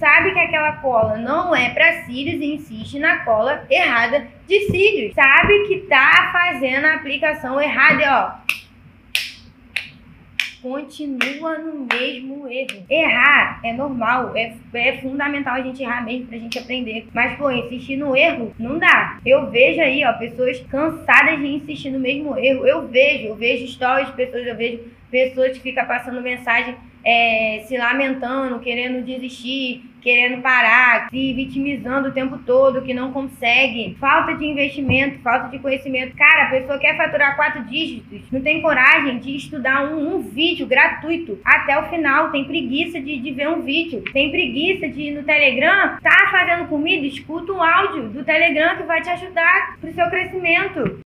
sabe que aquela cola não é para cílios e insiste na cola errada de cílios. Sabe que tá fazendo a aplicação errada, ó continua no mesmo erro. Errar é normal, é, é fundamental a gente errar mesmo pra gente aprender. Mas, pô, insistir no erro não dá. Eu vejo aí, ó, pessoas cansadas de insistir no mesmo erro. Eu vejo, eu vejo stories de pessoas, eu vejo pessoas que ficam passando mensagem é, se lamentando, querendo desistir, querendo parar, se vitimizando o tempo todo, que não consegue. Falta de investimento, falta de conhecimento. Cara, a pessoa quer faturar quatro dígitos, não tem coragem de estudar um, um vídeo gratuito até o final, tem preguiça de, de ver um vídeo, tem preguiça de ir no Telegram, tá fazendo comida, escuta o áudio do Telegram que vai te ajudar pro seu crescimento.